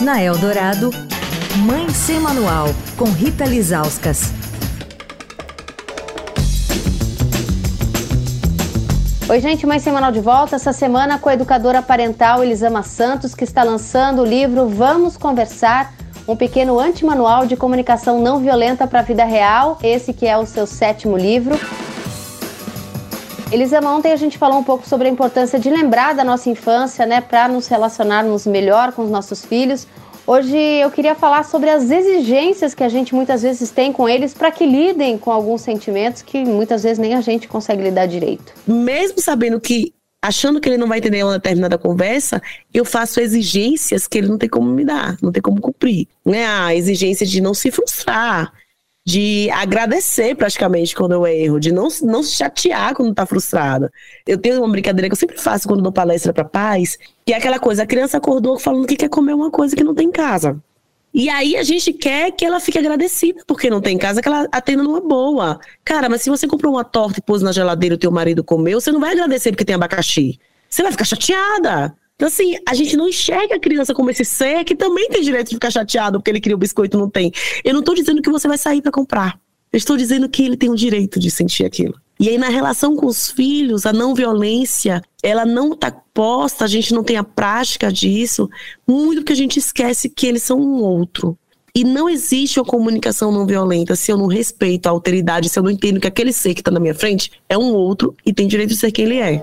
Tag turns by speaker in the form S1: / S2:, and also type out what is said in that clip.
S1: Na Eldorado, Mãe Sem Manual, com Rita Lizauskas.
S2: Oi, gente, Mãe Semanal de volta. Essa semana com a educadora parental Elisama Santos, que está lançando o livro Vamos Conversar, um pequeno antimanual de comunicação não violenta para a vida real. Esse que é o seu sétimo livro. Elisama, ontem a gente falou um pouco sobre a importância de lembrar da nossa infância, né, para nos relacionarmos melhor com os nossos filhos. Hoje eu queria falar sobre as exigências que a gente muitas vezes tem com eles para que lidem com alguns sentimentos que muitas vezes nem a gente consegue lidar direito.
S3: Mesmo sabendo que achando que ele não vai entender uma determinada conversa, eu faço exigências que ele não tem como me dar, não tem como cumprir. Né? A exigência de não se frustrar, de agradecer praticamente quando eu erro, de não, não se chatear quando tá frustrada. Eu tenho uma brincadeira que eu sempre faço quando dou palestra para pais, que é aquela coisa, a criança acordou falando que quer comer uma coisa que não tem em casa. E aí a gente quer que ela fique agradecida porque não tem em casa, que ela atenda numa boa. Cara, mas se você comprou uma torta e pôs na geladeira e o teu marido comeu, você não vai agradecer porque tem abacaxi. Você vai ficar chateada. Então, assim, a gente não enxerga a criança como esse ser que também tem direito de ficar chateado porque ele queria o biscoito e não tem. Eu não estou dizendo que você vai sair para comprar. Eu estou dizendo que ele tem o direito de sentir aquilo. E aí, na relação com os filhos, a não violência, ela não está posta, a gente não tem a prática disso, muito porque a gente esquece que eles são um outro. E não existe uma comunicação não violenta se eu não respeito a alteridade, se eu não entendo que aquele ser que está na minha frente é um outro e tem direito de ser quem ele é.